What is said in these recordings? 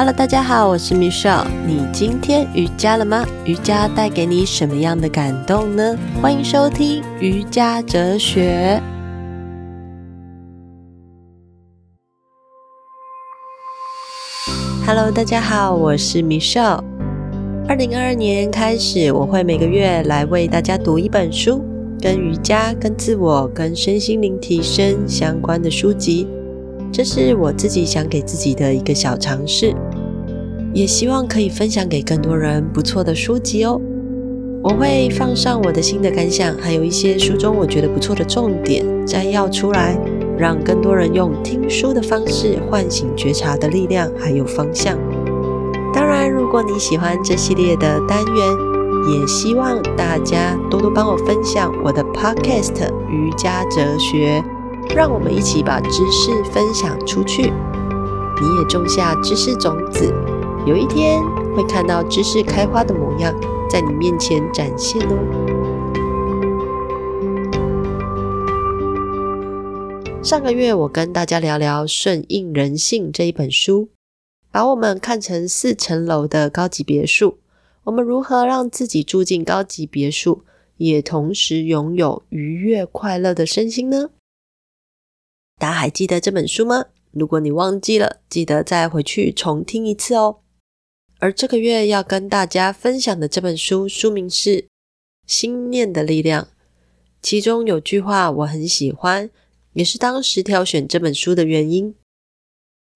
Hello，大家好，我是 Michelle。你今天瑜伽了吗？瑜伽带给你什么样的感动呢？欢迎收听瑜伽哲学。Hello，大家好，我是 Michelle。二零二二年开始，我会每个月来为大家读一本书，跟瑜伽、跟自我、跟身心灵提升相关的书籍。这是我自己想给自己的一个小尝试。也希望可以分享给更多人不错的书籍哦。我会放上我的新的感想，还有一些书中我觉得不错的重点摘要出来，让更多人用听书的方式唤醒觉察的力量，还有方向。当然，如果你喜欢这系列的单元，也希望大家多多帮我分享我的 Podcast《瑜伽哲学》，让我们一起把知识分享出去。你也种下知识种子。有一天会看到知识开花的模样在你面前展现哦。上个月我跟大家聊聊《顺应人性》这一本书，把我们看成四层楼的高级别墅，我们如何让自己住进高级别墅，也同时拥有愉悦快乐的身心呢？大家还记得这本书吗？如果你忘记了，记得再回去重听一次哦。而这个月要跟大家分享的这本书，书名是《心念的力量》。其中有句话我很喜欢，也是当时挑选这本书的原因。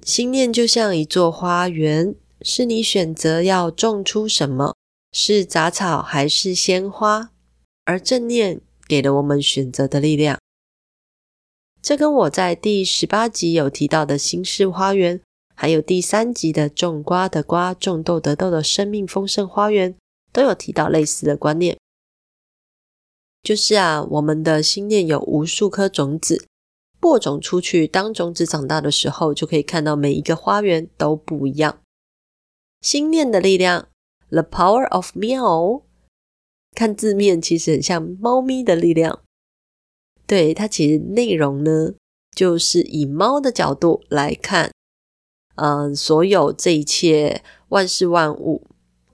心念就像一座花园，是你选择要种出什么，是杂草还是鲜花，而正念给了我们选择的力量。这跟我在第十八集有提到的心式花园。还有第三集的种瓜得瓜，种豆得豆的生命丰盛花园，都有提到类似的观念。就是啊，我们的心念有无数颗种子，播种出去，当种子长大的时候，就可以看到每一个花园都不一样。心念的力量，The Power of Meow，看字面其实很像猫咪的力量。对，它其实内容呢，就是以猫的角度来看。嗯，所有这一切万事万物，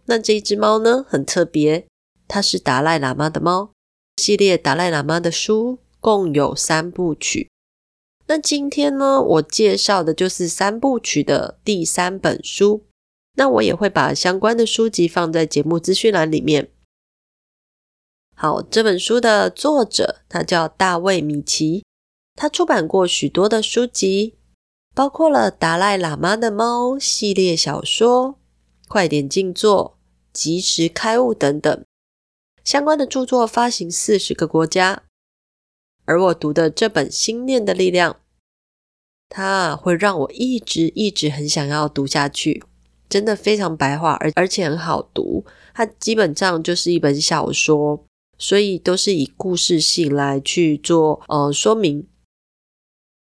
那这一只猫呢，很特别，它是达赖喇嘛的猫。系列达赖喇嘛的书共有三部曲。那今天呢，我介绍的就是三部曲的第三本书。那我也会把相关的书籍放在节目资讯栏里面。好，这本书的作者他叫大卫米奇，他出版过许多的书籍。包括了达赖喇嘛的猫系列小说、快点静坐、及时开悟等等相关的著作，发行四十个国家。而我读的这本《心念的力量》，它会让我一直一直很想要读下去，真的非常白话，而而且很好读。它基本上就是一本小说，所以都是以故事性来去做呃说明。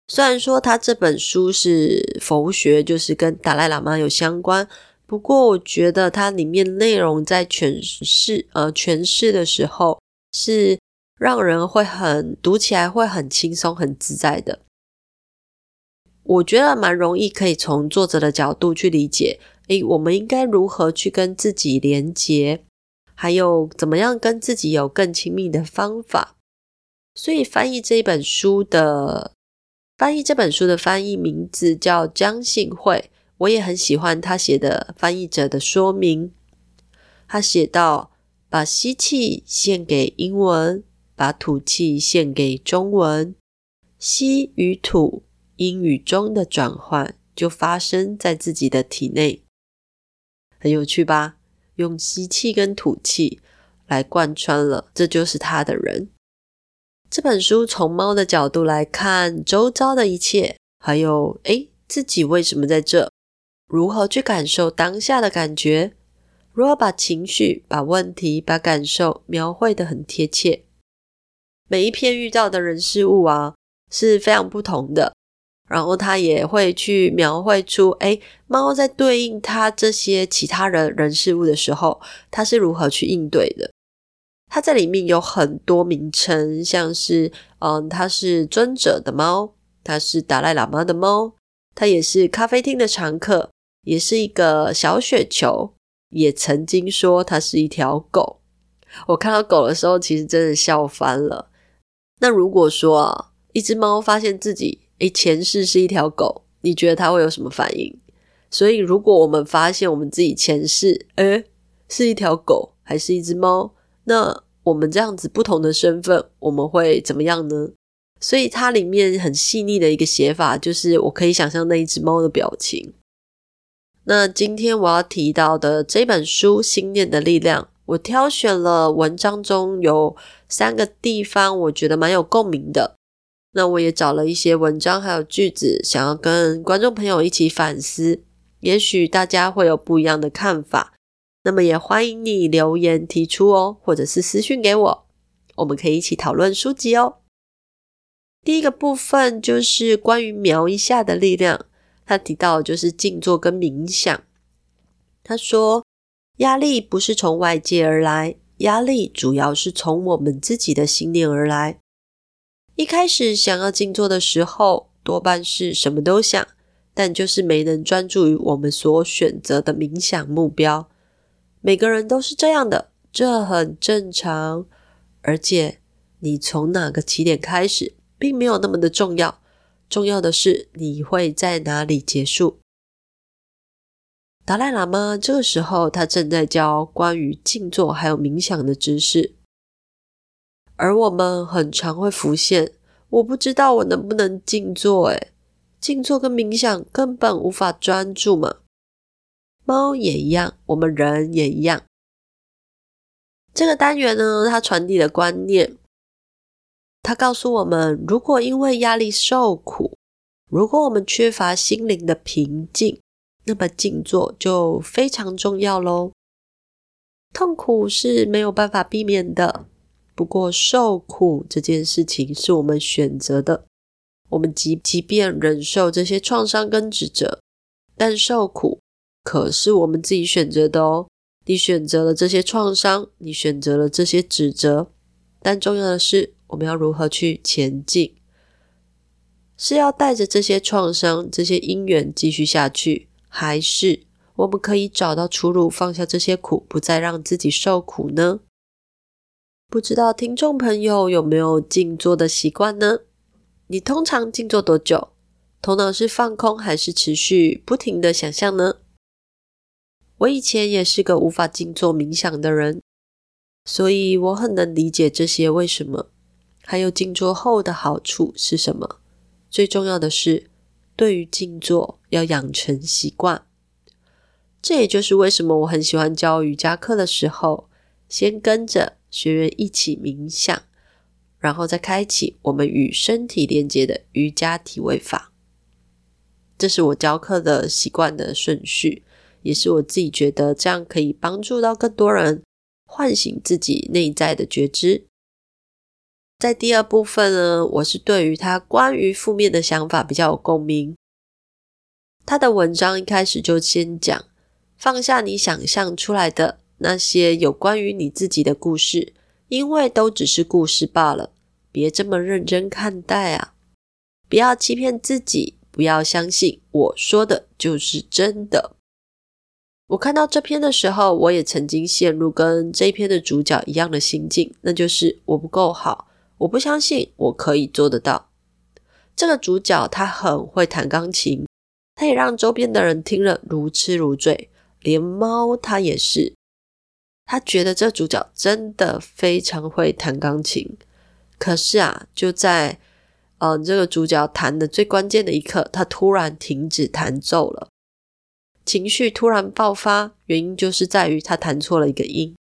虽然说他这本书是佛学，就是跟达赖喇嘛有相关，不过我觉得它里面内容在诠释呃诠释的时候，是让人会很读起来会很轻松很自在的。我觉得蛮容易可以从作者的角度去理解，诶，我们应该如何去跟自己连接，还有怎么样跟自己有更亲密的方法。所以翻译这一本书的。翻译这本书的翻译名字叫姜信惠，我也很喜欢他写的翻译者的说明。他写道：“把吸气献给英文，把吐气献给中文，吸与吐，英与中的转换就发生在自己的体内。”很有趣吧？用吸气跟吐气来贯穿了，这就是他的人。这本书从猫的角度来看周遭的一切，还有诶，自己为什么在这？如何去感受当下的感觉？如何把情绪、把问题、把感受描绘得很贴切？每一篇遇到的人事物啊是非常不同的，然后他也会去描绘出，诶，猫在对应它这些其他人人事物的时候，它是如何去应对的。它在里面有很多名称，像是，嗯，它是尊者的猫，它是达赖喇嘛的猫，它也是咖啡厅的常客，也是一个小雪球，也曾经说它是一条狗。我看到狗的时候，其实真的笑翻了。那如果说啊，一只猫发现自己诶前世是一条狗，你觉得它会有什么反应？所以，如果我们发现我们自己前世诶是一条狗，还是一只猫，那我们这样子不同的身份，我们会怎么样呢？所以它里面很细腻的一个写法，就是我可以想象那一只猫的表情。那今天我要提到的这本书《心念的力量》，我挑选了文章中有三个地方，我觉得蛮有共鸣的。那我也找了一些文章还有句子，想要跟观众朋友一起反思。也许大家会有不一样的看法，那么也欢迎你留言提出哦，或者是私讯给我，我们可以一起讨论书籍哦。第一个部分就是关于瞄一下的力量。他提到就是静坐跟冥想。他说，压力不是从外界而来，压力主要是从我们自己的信念而来。一开始想要静坐的时候，多半是什么都想，但就是没能专注于我们所选择的冥想目标。每个人都是这样的，这很正常。而且你从哪个起点开始，并没有那么的重要。重要的是你会在哪里结束。达赖喇嘛这个时候，他正在教关于静坐还有冥想的知识，而我们很常会浮现，我不知道我能不能静坐，诶，静坐跟冥想根本无法专注嘛。猫也一样，我们人也一样。这个单元呢，它传递的观念。它告诉我们，如果因为压力受苦，如果我们缺乏心灵的平静，那么静坐就非常重要喽。痛苦是没有办法避免的，不过受苦这件事情是我们选择的。我们即即便忍受这些创伤跟指责，但受苦可是我们自己选择的哦。你选择了这些创伤，你选择了这些指责，但重要的是。我们要如何去前进？是要带着这些创伤、这些因缘继续下去，还是我们可以找到出路，放下这些苦，不再让自己受苦呢？不知道听众朋友有没有静坐的习惯呢？你通常静坐多久？头脑是放空，还是持续不停的想象呢？我以前也是个无法静坐冥想的人，所以我很能理解这些为什么。还有静坐后的好处是什么？最重要的是，对于静坐要养成习惯。这也就是为什么我很喜欢教瑜伽课的时候，先跟着学员一起冥想，然后再开启我们与身体连接的瑜伽体位法。这是我教课的习惯的顺序，也是我自己觉得这样可以帮助到更多人，唤醒自己内在的觉知。在第二部分呢，我是对于他关于负面的想法比较有共鸣。他的文章一开始就先讲，放下你想象出来的那些有关于你自己的故事，因为都只是故事罢了，别这么认真看待啊！不要欺骗自己，不要相信我说的就是真的。我看到这篇的时候，我也曾经陷入跟这篇的主角一样的心境，那就是我不够好。我不相信我可以做得到。这个主角他很会弹钢琴，他也让周边的人听了如痴如醉，连猫他也是。他觉得这主角真的非常会弹钢琴。可是啊，就在嗯、呃、这个主角弹的最关键的一刻，他突然停止弹奏了，情绪突然爆发，原因就是在于他弹错了一个音。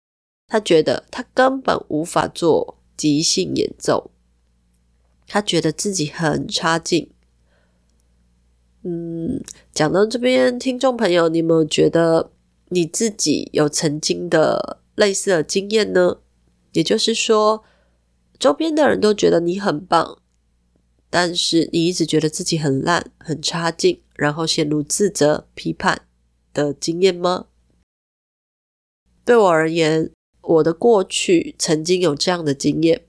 他觉得他根本无法做。即兴演奏，他觉得自己很差劲。嗯，讲到这边，听众朋友，你有没有觉得你自己有曾经的类似的经验呢？也就是说，周边的人都觉得你很棒，但是你一直觉得自己很烂、很差劲，然后陷入自责、批判的经验吗？对我而言，我的过去曾经有这样的经验，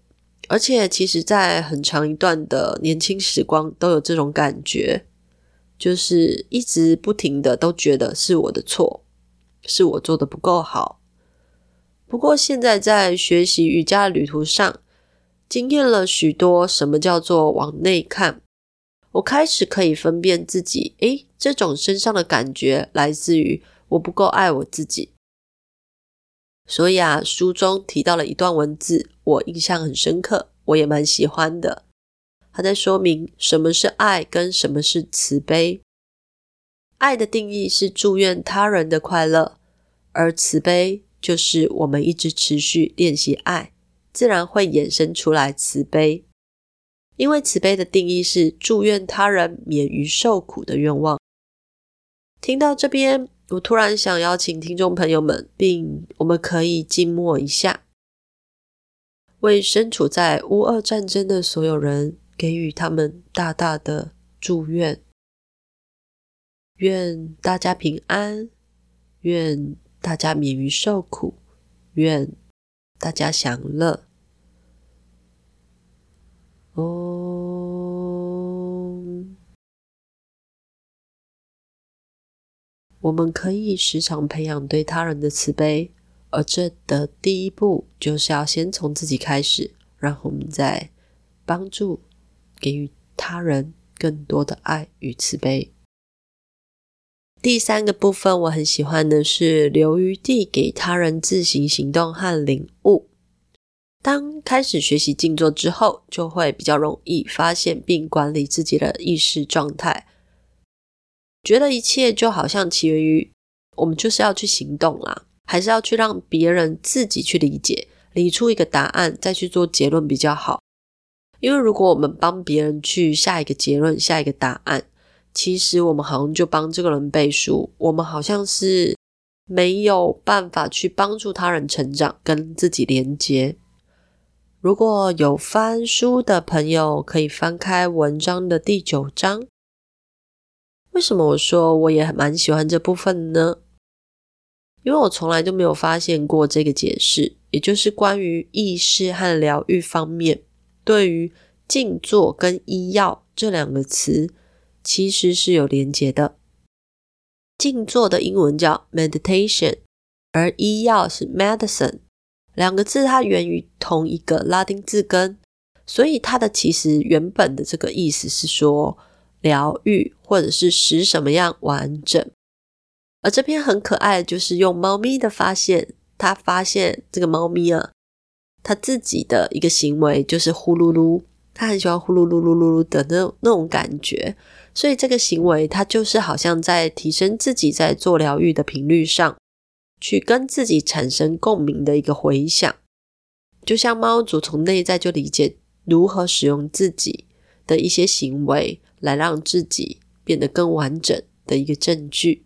而且其实在很长一段的年轻时光都有这种感觉。就是一直不停的都觉得是我的错，是我做的不够好。不过现在在学习瑜伽旅途上，经验了许多什么叫做往内看，我开始可以分辨自己，诶，这种身上的感觉来自于我不够爱我自己。所以啊，书中提到了一段文字，我印象很深刻，我也蛮喜欢的。他在说明什么是爱，跟什么是慈悲。爱的定义是祝愿他人的快乐，而慈悲就是我们一直持续练习爱，自然会衍生出来慈悲。因为慈悲的定义是祝愿他人免于受苦的愿望。听到这边。我突然想邀请听众朋友们，并我们可以静默一下，为身处在乌俄战争的所有人给予他们大大的祝愿，愿大家平安，愿大家免于受苦，愿大家享乐。哦。我们可以时常培养对他人的慈悲，而这的第一步就是要先从自己开始，然后我们再帮助给予他人更多的爱与慈悲。第三个部分我很喜欢的是留余地给他人自行行动和领悟。当开始学习静坐之后，就会比较容易发现并管理自己的意识状态。觉得一切就好像起源于我们就是要去行动啦，还是要去让别人自己去理解，理出一个答案，再去做结论比较好。因为如果我们帮别人去下一个结论、下一个答案，其实我们好像就帮这个人背书，我们好像是没有办法去帮助他人成长，跟自己连接。如果有翻书的朋友，可以翻开文章的第九章。为什么我说我也蛮喜欢这部分呢？因为我从来都没有发现过这个解释，也就是关于意识和疗愈方面，对于静坐跟医药这两个词其实是有连结的。静坐的英文叫 meditation，而医药是 medicine，两个字它源于同一个拉丁字根，所以它的其实原本的这个意思是说。疗愈，或者是使什么样完整。而这篇很可爱就是用猫咪的发现，他发现这个猫咪啊，它自己的一个行为就是呼噜噜，它很喜欢呼噜噜噜噜噜的那那种感觉，所以这个行为它就是好像在提升自己在做疗愈的频率上，去跟自己产生共鸣的一个回响，就像猫主从内在就理解如何使用自己的一些行为。来让自己变得更完整的一个证据。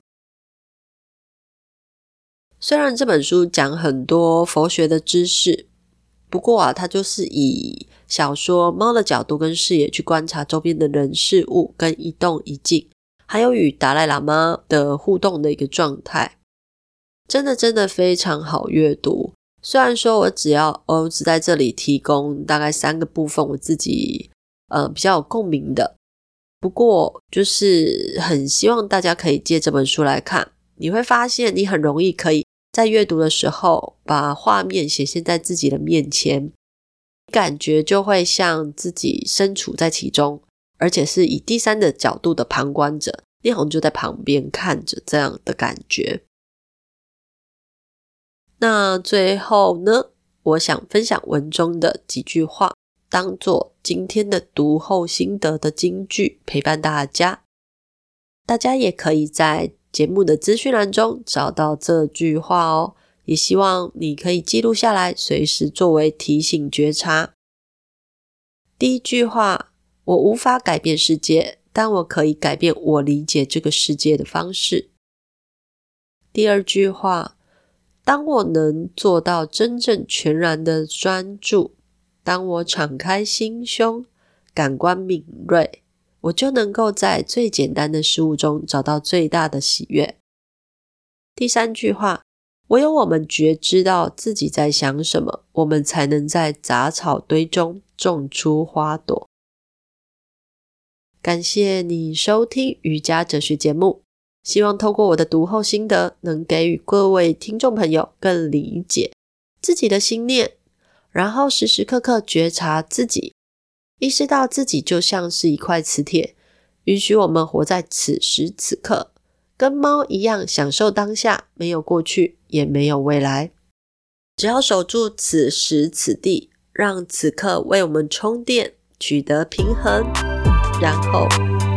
虽然这本书讲很多佛学的知识，不过啊，它就是以小说猫的角度跟视野去观察周边的人事物跟一动一静，还有与达赖喇嘛的互动的一个状态，真的真的非常好阅读。虽然说我只要我只在这里提供大概三个部分，我自己呃比较有共鸣的。不过，就是很希望大家可以借这本书来看，你会发现你很容易可以在阅读的时候把画面显现在自己的面前，感觉就会像自己身处在其中，而且是以第三的角度的旁观者，你好像就在旁边看着这样的感觉。那最后呢，我想分享文中的几句话。当做今天的读后心得的金句陪伴大家，大家也可以在节目的资讯栏中找到这句话哦。也希望你可以记录下来，随时作为提醒觉察。第一句话：我无法改变世界，但我可以改变我理解这个世界的方式。第二句话：当我能做到真正全然的专注。当我敞开心胸，感官敏锐，我就能够在最简单的事物中找到最大的喜悦。第三句话，唯有我们觉知到自己在想什么，我们才能在杂草堆中种出花朵。感谢你收听瑜伽哲学节目，希望透过我的读后心得，能给予各位听众朋友更理解自己的心念，然后时时刻刻觉察自己，意识到自己就像是一块磁铁，允许我们活在此时此刻，跟猫一样享受当下，没有过去，也没有未来，只要守住此时此地，让此刻为我们充电，取得平衡。然后，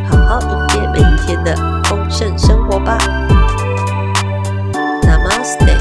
好好迎接每一天的丰盛生活吧。Namaste